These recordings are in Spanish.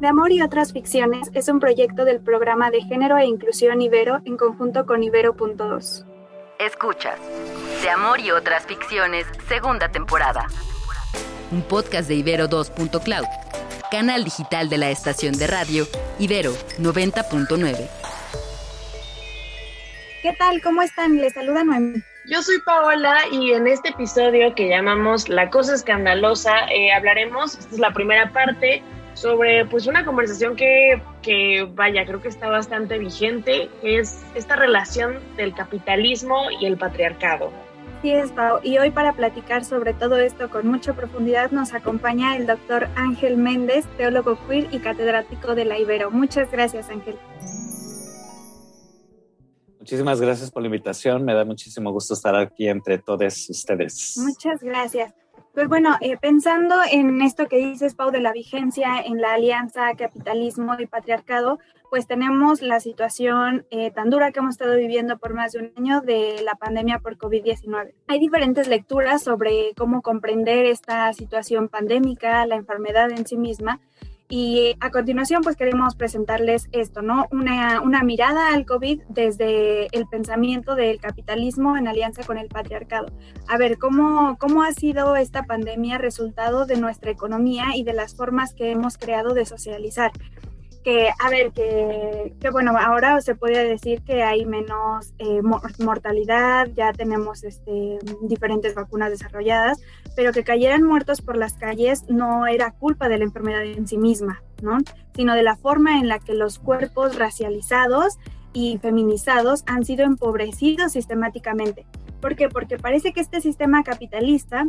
De Amor y otras ficciones es un proyecto del programa de género e inclusión Ibero en conjunto con Ibero.2. Escuchas De Amor y otras ficciones, segunda temporada. Un podcast de Ibero 2.cloud, canal digital de la estación de radio Ibero 90.9. ¿Qué tal? ¿Cómo están? Les saluda Noemí. Yo soy Paola y en este episodio que llamamos La Cosa Escandalosa eh, hablaremos, esta es la primera parte, sobre pues una conversación que, que, vaya, creo que está bastante vigente, que es esta relación del capitalismo y el patriarcado. Sí es, Pau. Y hoy para platicar sobre todo esto con mucha profundidad nos acompaña el doctor Ángel Méndez, teólogo queer y catedrático de la Ibero. Muchas gracias, Ángel. Muchísimas gracias por la invitación. Me da muchísimo gusto estar aquí entre todos ustedes. Muchas gracias. Pues bueno, eh, pensando en esto que dices, Pau, de la vigencia en la alianza capitalismo y patriarcado, pues tenemos la situación eh, tan dura que hemos estado viviendo por más de un año de la pandemia por COVID-19. Hay diferentes lecturas sobre cómo comprender esta situación pandémica, la enfermedad en sí misma, y a continuación, pues queremos presentarles esto, ¿no? Una, una, mirada al COVID desde el pensamiento del capitalismo en alianza con el patriarcado. A ver, ¿cómo, cómo ha sido esta pandemia resultado de nuestra economía y de las formas que hemos creado de socializar? que, a ver, que, que, bueno, ahora se podría decir que hay menos eh, mortalidad, ya tenemos este, diferentes vacunas desarrolladas, pero que cayeran muertos por las calles no era culpa de la enfermedad en sí misma, ¿no? Sino de la forma en la que los cuerpos racializados y feminizados han sido empobrecidos sistemáticamente. ¿Por qué? Porque parece que este sistema capitalista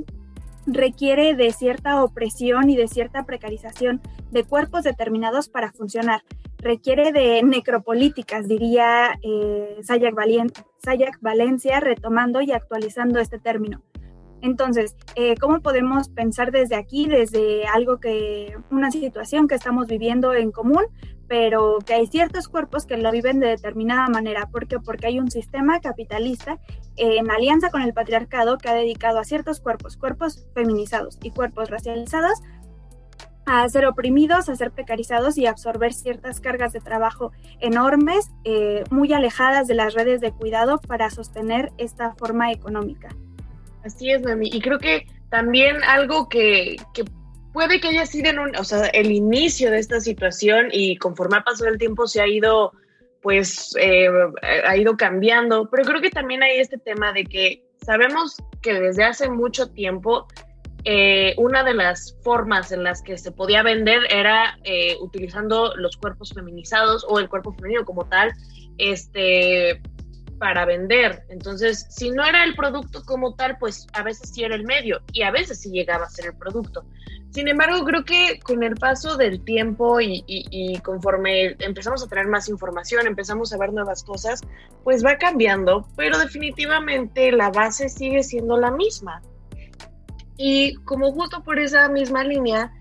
requiere de cierta opresión y de cierta precarización de cuerpos determinados para funcionar. Requiere de necropolíticas, diría eh, Sayak, Valencia, retomando y actualizando este término. Entonces, eh, ¿cómo podemos pensar desde aquí, desde algo que, una situación que estamos viviendo en común, pero que hay ciertos cuerpos que lo viven de determinada manera. ¿Por qué? Porque hay un sistema capitalista en alianza con el patriarcado que ha dedicado a ciertos cuerpos, cuerpos feminizados y cuerpos racializados, a ser oprimidos, a ser precarizados y absorber ciertas cargas de trabajo enormes, eh, muy alejadas de las redes de cuidado para sostener esta forma económica. Así es, Mami. Y creo que también algo que, que puede que haya sido en un, o sea, el inicio de esta situación y conforme ha pasado el tiempo se ha ido, pues, eh, ha ido cambiando, pero creo que también hay este tema de que sabemos que desde hace mucho tiempo eh, una de las formas en las que se podía vender era eh, utilizando los cuerpos feminizados o el cuerpo femenino como tal, este, para vender. Entonces, si no era el producto como tal, pues a veces sí era el medio y a veces sí llegaba a ser el producto. Sin embargo, creo que con el paso del tiempo y, conforme empezamos a tener más información, empezamos a ver nuevas cosas, pues va cambiando, pero definitivamente la base sigue siendo la misma. Y como justo por esa misma línea,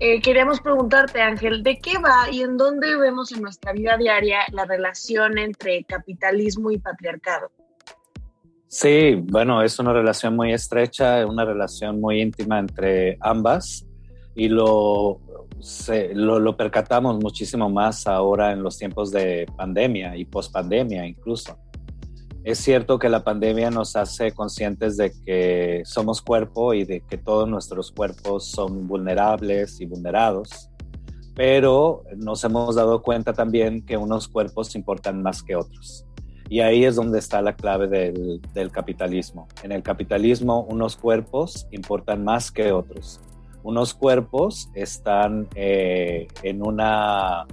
eh, queríamos preguntarte, Ángel, ¿de qué va y en dónde vemos en nuestra vida diaria la relación entre capitalismo y patriarcado? Sí, bueno, es una relación muy estrecha, una relación muy íntima entre ambas y lo, lo, percatamos muchísimo más ahora en los tiempos de pandemia y pospandemia incluso. Es cierto que la pandemia nos hace conscientes de que somos cuerpo y de que todos nuestros cuerpos son vulnerables y vulnerados, pero nos hemos dado cuenta también que unos cuerpos importan más que otros. Y ahí es donde está la clave del, del capitalismo. En el capitalismo unos cuerpos importan más que otros unos cuerpos están eh, en una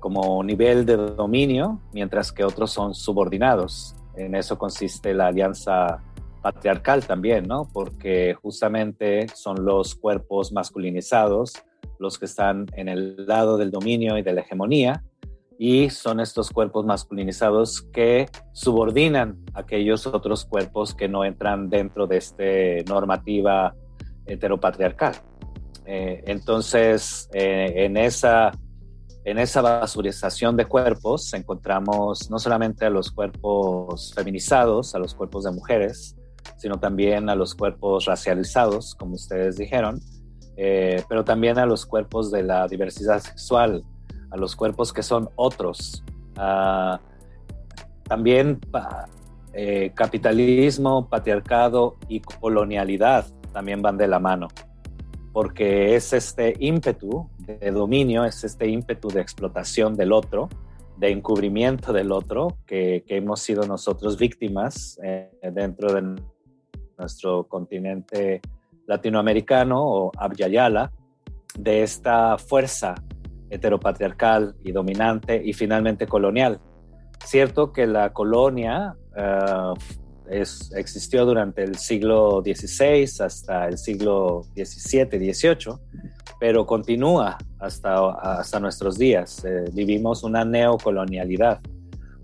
como nivel de dominio, mientras que otros son subordinados. En eso consiste la alianza patriarcal también, ¿no? Porque justamente son los cuerpos masculinizados los que están en el lado del dominio y de la hegemonía, y son estos cuerpos masculinizados que subordinan a aquellos otros cuerpos que no entran dentro de esta normativa heteropatriarcal. Eh, entonces, eh, en, esa, en esa basurización de cuerpos encontramos no solamente a los cuerpos feminizados, a los cuerpos de mujeres, sino también a los cuerpos racializados, como ustedes dijeron, eh, pero también a los cuerpos de la diversidad sexual, a los cuerpos que son otros. también eh, capitalismo, patriarcado y colonialidad también van de la mano, porque es este ímpetu de dominio, es este ímpetu de explotación del otro, de encubrimiento del otro, que, hemos sido nosotros víctimas eh, dentro de nuestro continente latinoamericano o Abyayala, de esta fuerza heteropatriarcal y dominante y finalmente colonial. Cierto que la colonia eh, existió durante el siglo XVI hasta el siglo XVII, XVIII, pero continúa hasta, nuestros días. Eh, vivimos una neocolonialidad,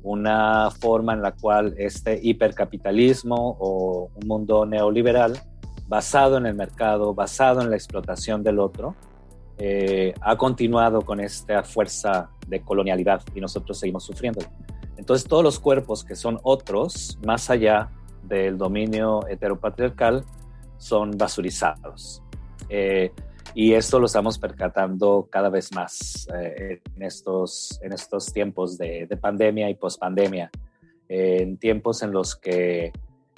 una forma en la cual este hipercapitalismo o un mundo neoliberal basado en el mercado, basado en la explotación del otro, eh, ha continuado con esta fuerza de colonialidad y nosotros seguimos sufriendo. Entonces todos los cuerpos que son otros, más allá del dominio heteropatriarcal, son basurizados. Eh, y esto lo estamos percatando cada vez más eh, en, estos, en estos tiempos de, pandemia y pospandemia, en tiempos en los que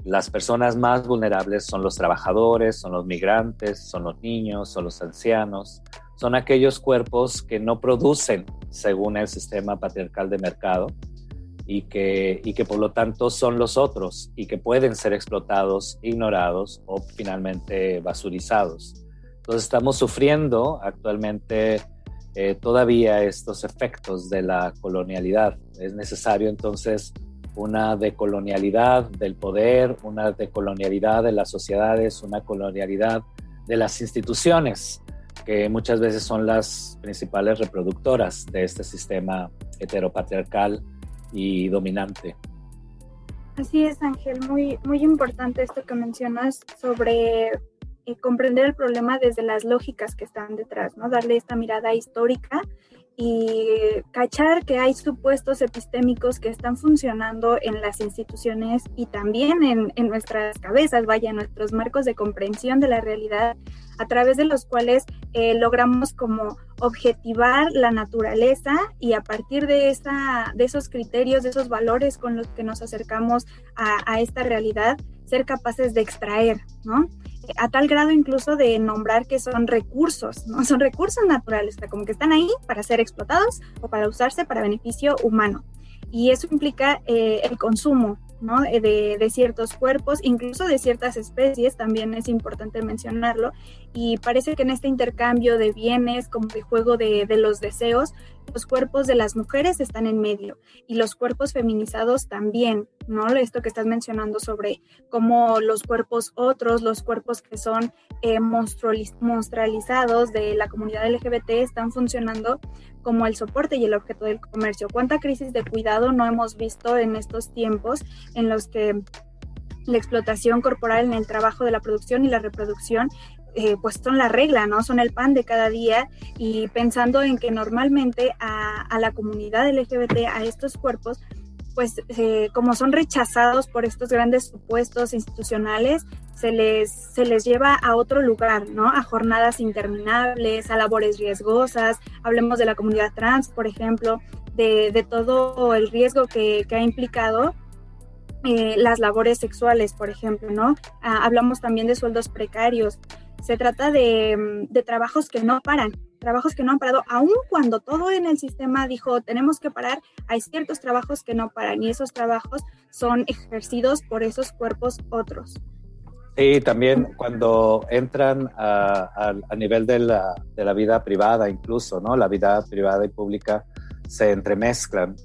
las personas más vulnerables son los trabajadores, son los migrantes, son los niños, son los ancianos, son aquellos cuerpos que no producen según el sistema patriarcal de mercado y que, y que por lo tanto son los otros y que pueden ser explotados, ignorados o finalmente basurizados. Entonces estamos sufriendo actualmente eh, todavía estos efectos de la colonialidad. Es necesario entonces una decolonialidad del poder, una decolonialidad de las sociedades, una colonialidad de las instituciones, que muchas veces son las principales reproductoras de este sistema heteropatriarcal y dominante. Así es, Ángel, muy, muy importante esto que mencionas sobre eh, comprender el problema desde las lógicas que están detrás, ¿no? Darle esta mirada histórica y cachar que hay supuestos epistémicos que están funcionando en las instituciones y también en, en, nuestras cabezas, vaya, en nuestros marcos de comprensión de la realidad, a través de los cuales eh, logramos como objetivar la naturaleza y a partir de, esa, de esos criterios, de esos valores con los que nos acercamos a, a esta realidad, ser capaces de extraer, ¿no? A tal grado incluso de nombrar que son recursos, ¿no? Son recursos naturales, o como que están ahí para ser explotados o para usarse para beneficio humano. Y eso implica eh, el consumo, ¿no? Eh, de, ciertos cuerpos, incluso de ciertas especies, también es importante mencionarlo. Y parece que en este intercambio de bienes, como de juego de, de los deseos, los cuerpos de las mujeres están en medio y los cuerpos feminizados también, ¿no? Esto que estás mencionando sobre cómo los cuerpos otros, los cuerpos que son eh, monstrualizados de la comunidad LGBT están funcionando como el soporte y el objeto del comercio. ¿Cuánta crisis de cuidado no hemos visto en estos tiempos en los que la explotación corporal en el trabajo de la producción y la reproducción eh, pues son la regla, ¿no? Son el pan de cada día y pensando en que normalmente a, la comunidad LGBT, a estos cuerpos, pues eh, como son rechazados por estos grandes supuestos institucionales, se les, se les lleva a otro lugar, ¿no? A jornadas interminables, a labores riesgosas, hablemos de la comunidad trans, por ejemplo, de, todo el riesgo que, ha implicado eh, las labores sexuales, por ejemplo, ¿no? Ah, hablamos también de sueldos precarios, se trata de, de, trabajos que no paran, trabajos que no han parado, aun cuando todo en el sistema dijo tenemos que parar, hay ciertos trabajos que no paran y esos trabajos son ejercidos por esos cuerpos otros. Sí, también cuando entran a, a, nivel de la, de la, vida privada incluso, ¿no? La vida privada y pública se entremezclan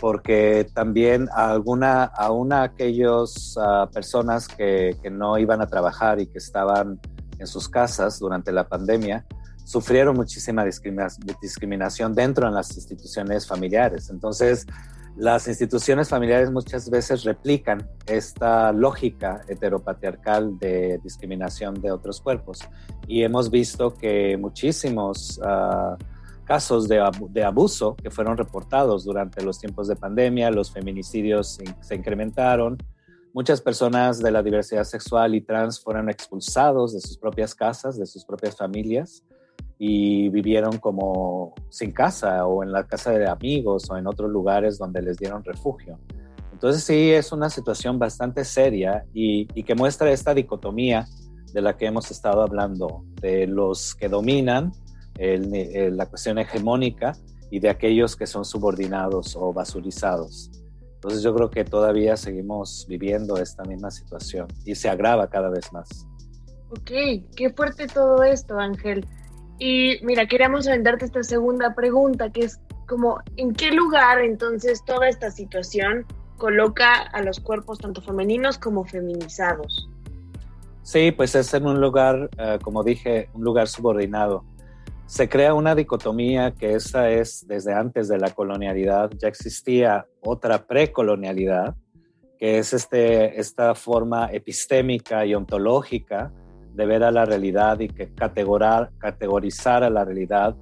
porque también a alguna, a una aquellas uh, personas que, que, no iban a trabajar y que estaban en sus casas durante la pandemia, sufrieron muchísima discriminación dentro de las instituciones familiares. Entonces, las instituciones familiares muchas veces replican esta lógica heteropatriarcal de discriminación de otros cuerpos. Y hemos visto que muchísimos uh, casos de, abuso que fueron reportados durante los tiempos de pandemia, los feminicidios se incrementaron, muchas personas de la diversidad sexual y trans fueron expulsados de sus propias casas, de sus propias familias y vivieron como sin casa o en la casa de amigos o en otros lugares donde les dieron refugio. Entonces sí, es una situación bastante seria y, que muestra esta dicotomía de la que hemos estado hablando, de los que dominan la cuestión hegemónica y de aquellos que son subordinados o basurizados. Entonces yo creo que todavía seguimos viviendo esta misma situación y se agrava cada vez más. Ok, qué fuerte todo esto, Ángel. Y mira, queríamos aventarte esta segunda pregunta, que es como, ¿en qué lugar entonces toda esta situación coloca a los cuerpos tanto femeninos como feminizados? Sí, pues es en un lugar, eh, como dije, un lugar subordinado se crea una dicotomía que esa es desde antes de la colonialidad, ya existía otra precolonialidad, que es este, esta forma epistémica y ontológica de ver a la realidad y que categorar, categorizar a la realidad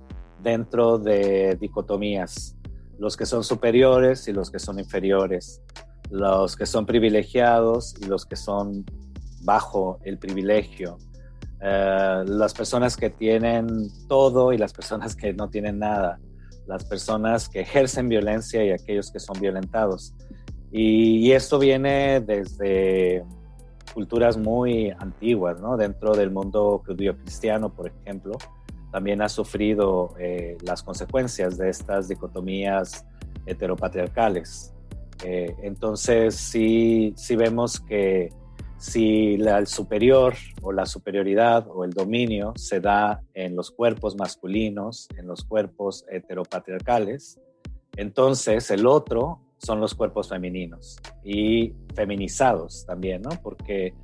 dentro de dicotomías, los que son superiores y los que son inferiores, los que son privilegiados y los que son bajo el privilegio, eh, las personas que tienen todo y las personas que no tienen nada, las personas que ejercen violencia y aquellos que son violentados. Y, esto viene desde culturas muy antiguas, ¿no? Dentro del mundo judío-cristiano, por ejemplo, también ha sufrido eh, las consecuencias de estas dicotomías heteropatriarcales. Eh, entonces, sí, sí vemos que si el superior o la superioridad o el dominio se da en los cuerpos masculinos, en los cuerpos heteropatriarcales, entonces el otro son los cuerpos femeninos y feminizados también, ¿no? Porque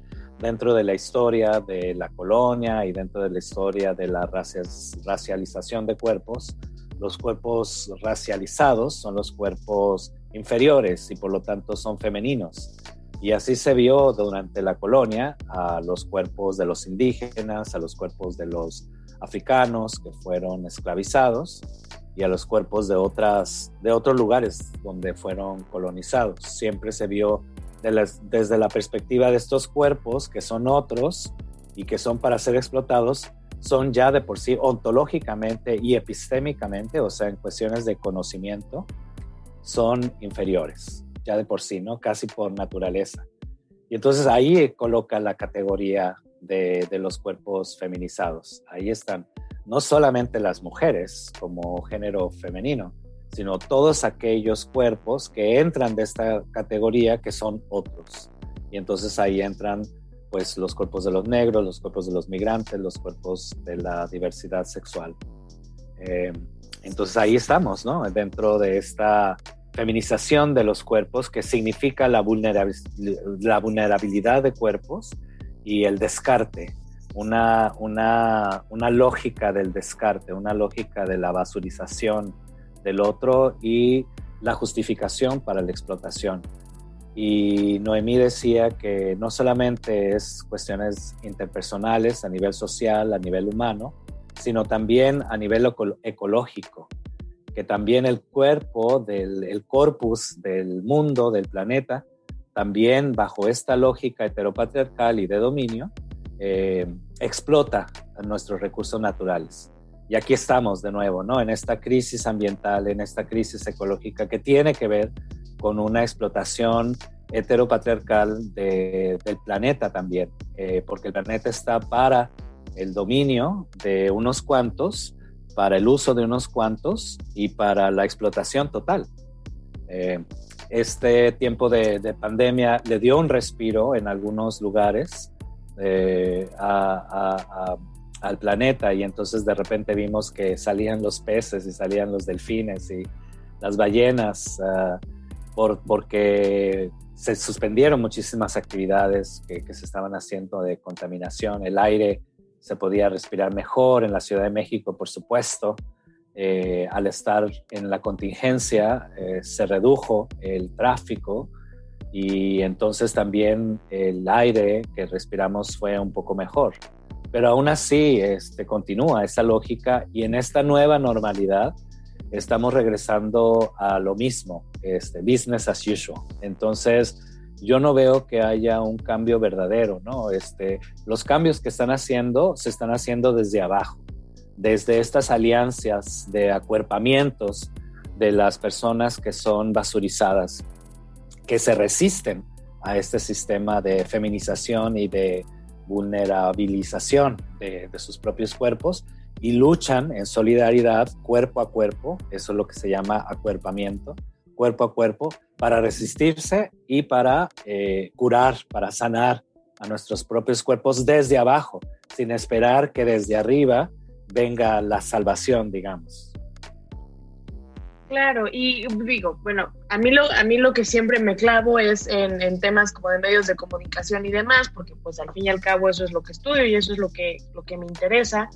dentro de la historia de la colonia y dentro de la historia de la racialización de cuerpos, los cuerpos racializados son los cuerpos inferiores y por lo tanto son femeninos y así se vio durante la colonia a los cuerpos de los indígenas, a los cuerpos de los africanos que fueron esclavizados y a los cuerpos de, otras, de otros lugares donde fueron colonizados. Siempre se vio desde la perspectiva de estos cuerpos que son otros y que son para ser explotados, son ya de por sí ontológicamente y epistémicamente, o sea, en cuestiones de conocimiento, son inferiores ya de por sí, ¿no? Casi por naturaleza. Y entonces ahí coloca la categoría de, los cuerpos feminizados. Ahí están no solamente las mujeres como género femenino, sino todos aquellos cuerpos que entran de esta categoría que son otros. Y entonces ahí entran pues los cuerpos de los negros, los cuerpos de los migrantes, los cuerpos de la diversidad sexual. Eh, entonces ahí estamos, ¿no? Dentro de esta feminización de los cuerpos, que significa la, vulnerabilidad de cuerpos y el descarte, una, una, una, lógica del descarte, una lógica de la basurización del otro y la justificación para la explotación. Y Noemí decía que no solamente es cuestiones interpersonales a nivel social, a nivel humano, sino también a nivel ecológico que también el cuerpo del el corpus del mundo, del planeta, también bajo esta lógica heteropatriarcal y de dominio, eh, explota nuestros recursos naturales. Y aquí estamos de nuevo, ¿no? En esta crisis ambiental, en esta crisis ecológica que tiene que ver con una explotación heteropatriarcal del planeta también, eh, porque el planeta está para el dominio de unos cuantos para el uso de unos cuantos y para la explotación total. Eh, este tiempo de, pandemia le dio un respiro en algunos lugares eh, al planeta y entonces de repente vimos que salían los peces y salían los delfines y las ballenas ah, por, porque se suspendieron muchísimas actividades que, que se estaban haciendo de contaminación, el aire se podía respirar mejor en la Ciudad de México, por supuesto. Eh, al estar en la contingencia eh, se redujo el tráfico y entonces también el aire que respiramos fue un poco mejor. Pero aún así este, continúa esa lógica y en esta nueva normalidad estamos regresando a lo mismo, este, business as usual. Entonces, yo no veo que haya un cambio verdadero, ¿no? Este, los cambios que están haciendo se están haciendo desde abajo, desde estas alianzas de acuerpamientos de las personas que son basurizadas, que se resisten a este sistema de feminización y de vulnerabilización de, de sus propios cuerpos y luchan en solidaridad cuerpo a cuerpo, eso es lo que se llama acuerpamiento, cuerpo a cuerpo, para resistirse y para eh, curar, para sanar a nuestros propios cuerpos desde abajo, sin esperar que desde arriba venga la salvación, digamos. Claro, y digo, bueno, a mí lo, a mí lo que siempre me clavo es en, en, temas como de medios de comunicación y demás, porque pues al fin y al cabo eso es lo que estudio y eso es lo que, lo que me interesa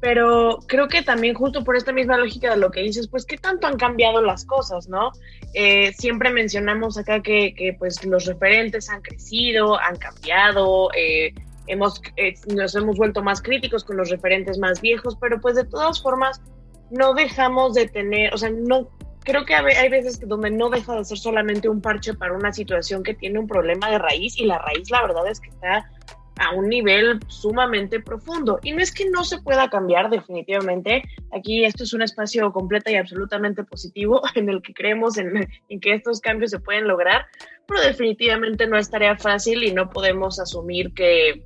pero creo que también justo por esta misma lógica de lo que dices, pues qué tanto han cambiado las cosas, ¿no? Eh, siempre mencionamos acá que, que, pues los referentes han crecido, han cambiado, eh, hemos, eh, nos hemos vuelto más críticos con los referentes más viejos, pero pues de todas formas no dejamos de tener, o sea, no creo que hay veces donde no deja de ser solamente un parche para una situación que tiene un problema de raíz y la raíz la verdad es que está a un nivel sumamente profundo. Y no es que no se pueda cambiar definitivamente. Aquí esto es un espacio completo y absolutamente positivo en el que creemos en, que estos cambios se pueden lograr, pero definitivamente no es tarea fácil y no podemos asumir que,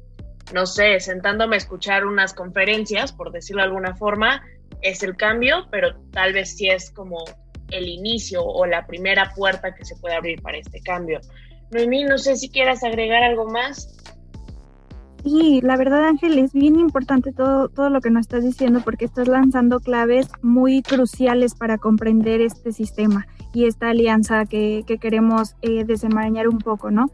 no sé, sentándome a escuchar unas conferencias, por decirlo de alguna forma, es el cambio, pero tal vez sí es como el inicio o la primera puerta que se puede abrir para este cambio. Noemí, no sé si quieras agregar algo más. Sí, la verdad Ángel, es bien importante todo, todo lo que nos estás diciendo porque estás lanzando claves muy cruciales para comprender este sistema y esta alianza que, que queremos eh, desenmarañar un poco, ¿no?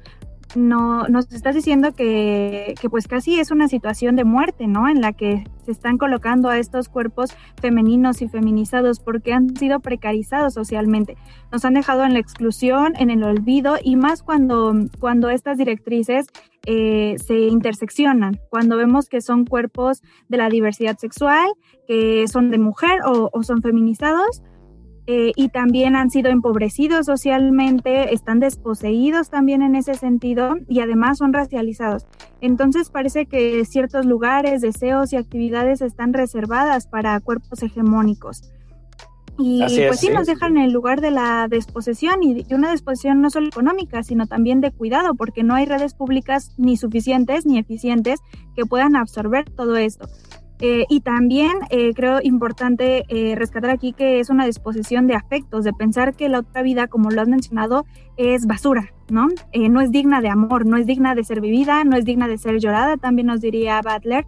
No, nos estás diciendo que, que, pues casi es una situación de muerte, ¿no? En la que se están colocando a estos cuerpos femeninos y feminizados porque han sido precarizados socialmente. Nos han dejado en la exclusión, en el olvido y más cuando, cuando estas directrices eh, se interseccionan, cuando vemos que son cuerpos de la diversidad sexual, que son de mujer o, o son feminizados eh, y también han sido empobrecidos socialmente, están desposeídos también en ese sentido y además son racializados. Entonces parece que ciertos lugares, deseos y actividades están reservadas para cuerpos hegemónicos. Y pues sí, nos dejan en el lugar de la desposesión y una desposesión no solo económica, sino también de cuidado, porque no hay redes públicas ni suficientes ni eficientes que puedan absorber todo esto. Eh, y también eh, creo importante eh, rescatar aquí que es una disposición de afectos, de pensar que la otra vida, como lo has mencionado, es basura, ¿no? no es digna de amor, no es digna de ser vivida, no es digna de ser llorada, también nos diría Butler,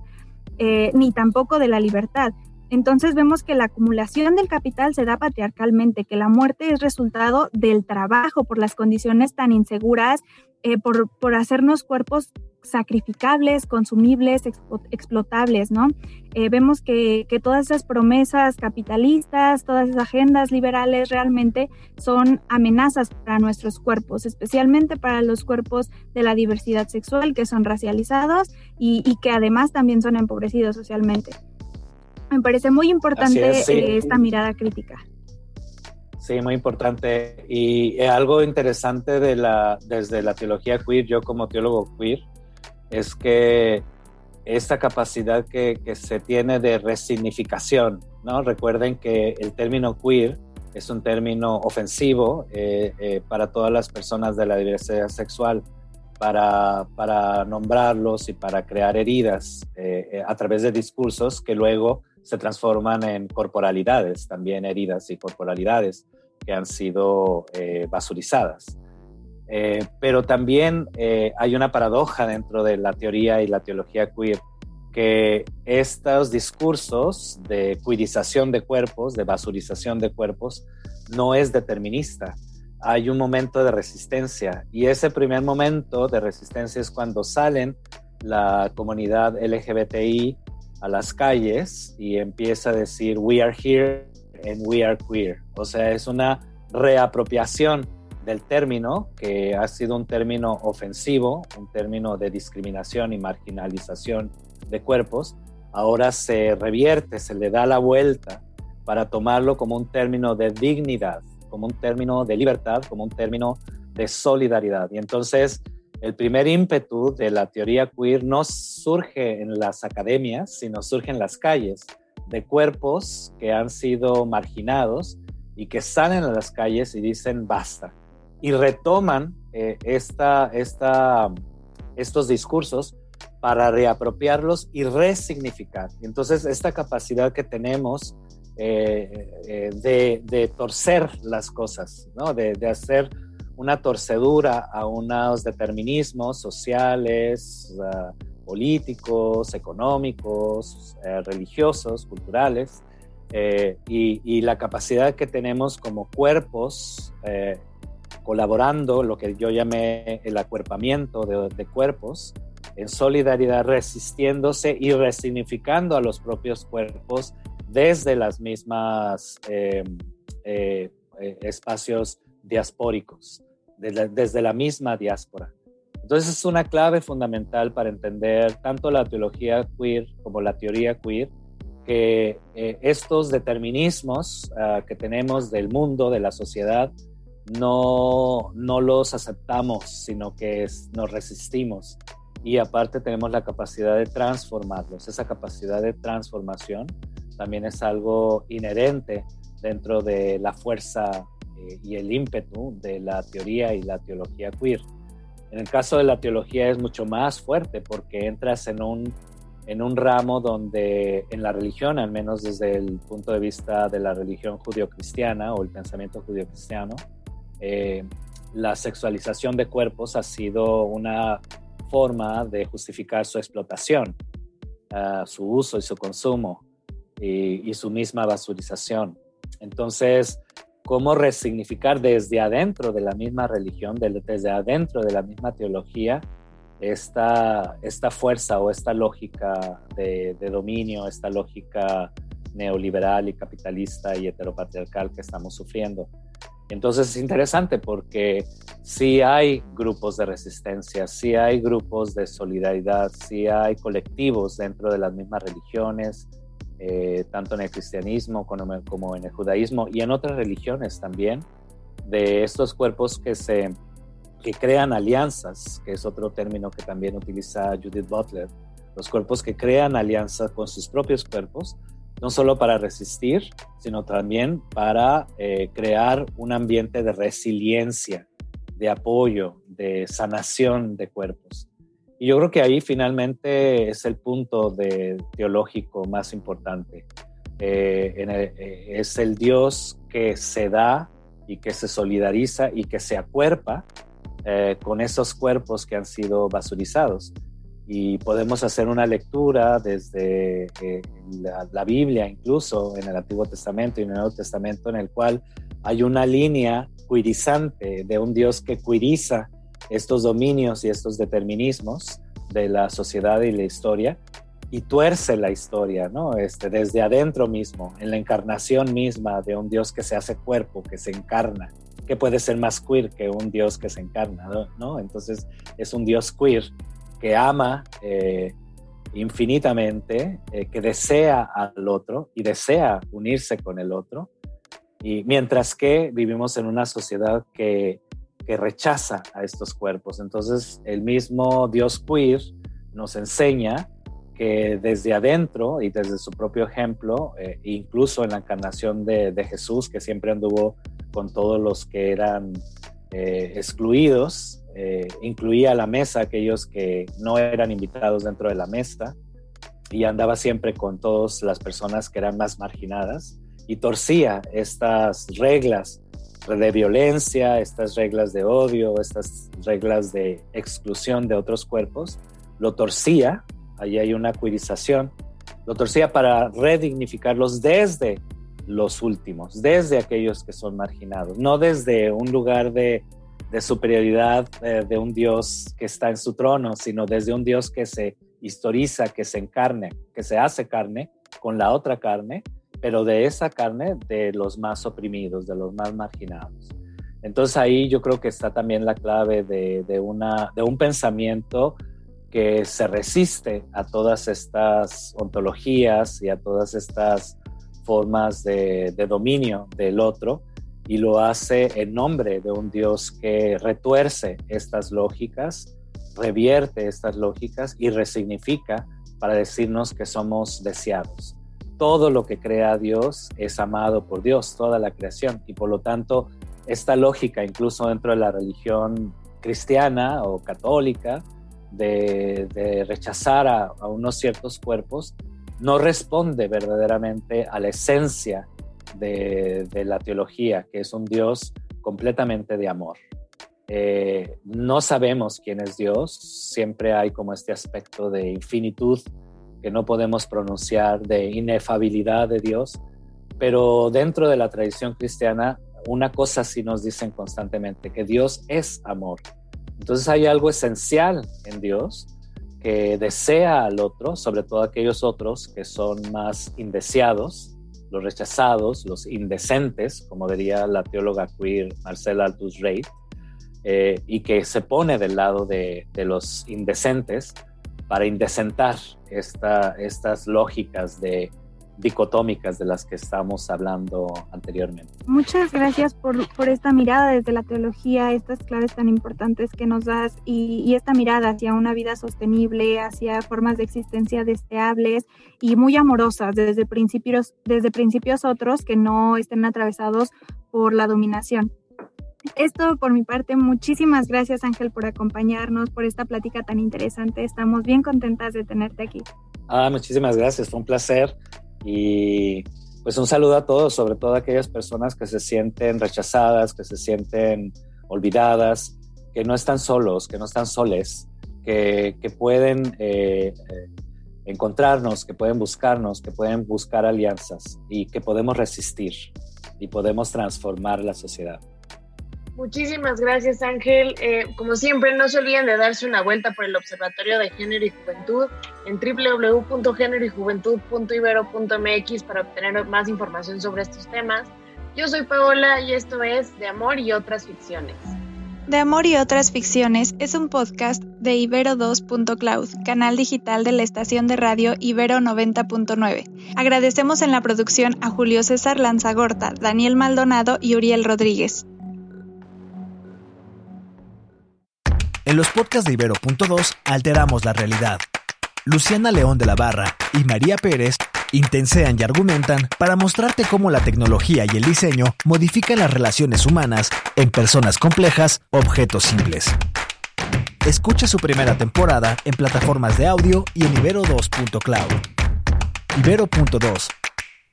ni tampoco de la libertad. Entonces vemos que la acumulación del capital se da patriarcalmente, que la muerte es resultado del trabajo por las condiciones tan inseguras, por, por hacernos cuerpos sacrificables, consumibles, explotables, ¿no? Eh, vemos que, que, todas esas promesas capitalistas, todas esas agendas liberales realmente son amenazas para nuestros cuerpos, especialmente para los cuerpos de la diversidad sexual que son racializados y, y que además también son empobrecidos socialmente. Me parece muy importante eh, esta mirada crítica. Sí, muy importante. Y eh, algo interesante de la, desde la teología queer, yo como teólogo queer, es que esta capacidad que, se tiene de resignificación, ¿no? Recuerden que el término queer es un término ofensivo eh, eh, para todas las personas de la diversidad sexual, para, para nombrarlos y para crear heridas a través de discursos que luego se transforman en corporalidades, también heridas y corporalidades que han sido basurizadas. Eh, pero también eh, hay una paradoja dentro de la teoría y la teología queer, que estos discursos de queerización de cuerpos, de basurización de cuerpos, no es determinista. Hay un momento de resistencia y ese primer momento de resistencia es cuando salen la comunidad LGBTI a las calles y empieza a decir we are here and we are queer. O sea, es una reapropiación del término, que ha sido un término ofensivo, un término de discriminación y marginalización de cuerpos, ahora se revierte, se le da la vuelta para tomarlo como un término de dignidad, como un término de libertad, como un término de solidaridad. Y entonces el primer ímpetu de la teoría queer no surge en las academias, sino surge en las calles, de cuerpos que han sido marginados y que salen a las calles y dicen basta. Y retoman eh, esta, esta, estos discursos para reapropiarlos y resignificar. Entonces, esta capacidad que tenemos eh, eh, de, torcer las cosas, ¿no? de, de, hacer una torcedura a unos determinismos sociales, uh, políticos, económicos, uh, religiosos, culturales, eh, y, la capacidad que tenemos como cuerpos eh, colaborando, lo que yo llamé el acuerpamiento de, cuerpos, en solidaridad, resistiéndose y resignificando a los propios cuerpos desde las mismas eh, eh, eh desde la misma diáspora. Entonces es una clave fundamental para entender tanto la teología queer como la teoría queer, que eh, estos determinismos uh, que tenemos del mundo, de la sociedad, no, no los aceptamos, sino que nos resistimos. Y aparte tenemos la capacidad de transformarlos. Esa capacidad de transformación también es algo inherente dentro de la fuerza eh, y el ímpetu de la teoría y la teología queer. En el caso de la teología es mucho más fuerte porque entras en un, en un ramo donde en la religión, al menos desde el punto de vista de la religión judio-cristiana o el pensamiento judio-cristiano, eh, la sexualización de cuerpos ha sido una forma de justificar su explotación, uh, su uso y su consumo y, y su misma basurización. Entonces, cómo resignificar desde adentro de la misma religión, desde adentro de la misma teología, esta, esta fuerza o esta lógica de, de, dominio, esta lógica neoliberal y capitalista y heteropatriarcal que estamos sufriendo. Entonces es interesante porque sí hay grupos de resistencia, sí hay grupos de solidaridad, sí hay colectivos dentro de las mismas religiones, eh, tanto en el cristianismo como, en el judaísmo y en otras religiones también, de estos cuerpos que, se, que crean alianzas, que es otro término que también utiliza Judith Butler, los cuerpos que crean alianzas con sus propios cuerpos, no solo para resistir, sino también para eh, crear un ambiente de resiliencia, de apoyo, de sanación de cuerpos. Y yo creo que ahí finalmente es el punto de, teológico más importante. Eh, en el, eh, es el Dios que se da y que se solidariza y que se acuerpa eh, con esos cuerpos que han sido basurizados. Y podemos hacer una lectura desde eh, la, la, Biblia, incluso en el Antiguo Testamento y en el Nuevo Testamento, en el cual hay una línea cuirizante de un Dios que cuiriza estos dominios y estos determinismos de la sociedad y la historia y tuerce la historia, ¿no? Este, desde adentro mismo, en la encarnación misma de un Dios que se hace cuerpo, que se encarna, que puede ser más queer que un Dios que se encarna, ¿no? Entonces es un Dios queer que ama eh, infinitamente, eh, que desea al otro y desea unirse con el otro, y mientras que vivimos en una sociedad que que rechaza a estos cuerpos. Entonces, el mismo Dios queer nos enseña que desde adentro y desde su propio ejemplo, eh, incluso en la encarnación de, Jesús, que siempre anduvo con todos los que eran eh, excluidos, eh, incluía a la mesa aquellos que no eran invitados dentro de la mesa y andaba siempre con todas las personas que eran más marginadas y torcía estas reglas de violencia, estas reglas de odio, estas reglas de exclusión de otros cuerpos, lo torcía, ahí hay una cuirización, lo torcía para redignificarlos desde los últimos, desde aquellos que son marginados, no desde un lugar de, superioridad eh, de un Dios que está en su trono, sino desde un Dios que se historiza, que se encarne, que se hace carne con la otra carne pero de esa carne de los más oprimidos, de los más marginados. Entonces ahí yo creo que está también la clave de, un pensamiento que se resiste a todas estas ontologías y a todas estas formas de dominio del otro y lo hace en nombre de un Dios que retuerce estas lógicas, revierte estas lógicas y resignifica para decirnos que somos deseados. Todo lo que crea Dios es amado por Dios, toda la creación, y por lo tanto esta lógica, incluso dentro de la religión cristiana o católica, de, rechazar a, unos ciertos cuerpos, no responde verdaderamente a la esencia de, la teología, que es un Dios completamente de amor. Eh, no sabemos quién es Dios, siempre hay como este aspecto de infinitud que no podemos pronunciar, de inefabilidad de Dios, pero dentro de la tradición cristiana una cosa sí nos dicen constantemente, que Dios es amor. Entonces hay algo esencial en Dios que desea al otro, sobre todo aquellos otros que son más indeseados, los rechazados, los indecentes, como diría la teóloga queer Marcela Altus Rey, eh, y que se pone del lado de, los indecentes para indecentar estas lógicas de dicotómicas de las que estamos hablando anteriormente. Muchas gracias por, esta mirada desde la teología, estas claves tan importantes que nos das y, esta mirada hacia una vida sostenible, hacia formas de existencia deseables y muy amorosas desde principios, desde principios otros que no estén atravesados por la dominación. Esto por mi parte, muchísimas gracias Ángel por acompañarnos, por esta plática tan interesante. Estamos bien contentas de tenerte aquí. Ah, muchísimas gracias, fue un placer y pues un saludo a todos, sobre todo a aquellas personas que se sienten rechazadas, que se sienten olvidadas, que no están solos, que no están soles, que, pueden eh, eh, encontrarnos, que pueden buscarnos, que pueden buscar alianzas y que podemos resistir y podemos transformar la sociedad. Muchísimas gracias Ángel. Eh, como siempre, no se olviden de darse una vuelta por el Observatorio de Género y Juventud en www.géneroyjuventud.ibero.mx para obtener más información sobre estos temas. Yo soy Paola y esto es De Amor y otras ficciones. De Amor y otras ficciones es un podcast de Ibero2.cloud, canal digital de la estación de radio Ibero 90.9. Agradecemos en la producción a Julio César Lanzagorta, Daniel Maldonado y Uriel Rodríguez. En los podcasts de Ibero.2 alteramos la realidad. Luciana León de la Barra y María Pérez intensean y argumentan para mostrarte cómo la tecnología y el diseño modifican las relaciones humanas en personas complejas, objetos simples. Escucha su primera temporada en plataformas de audio y en ibero2.cloud. Ibero.2.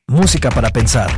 Música para pensar.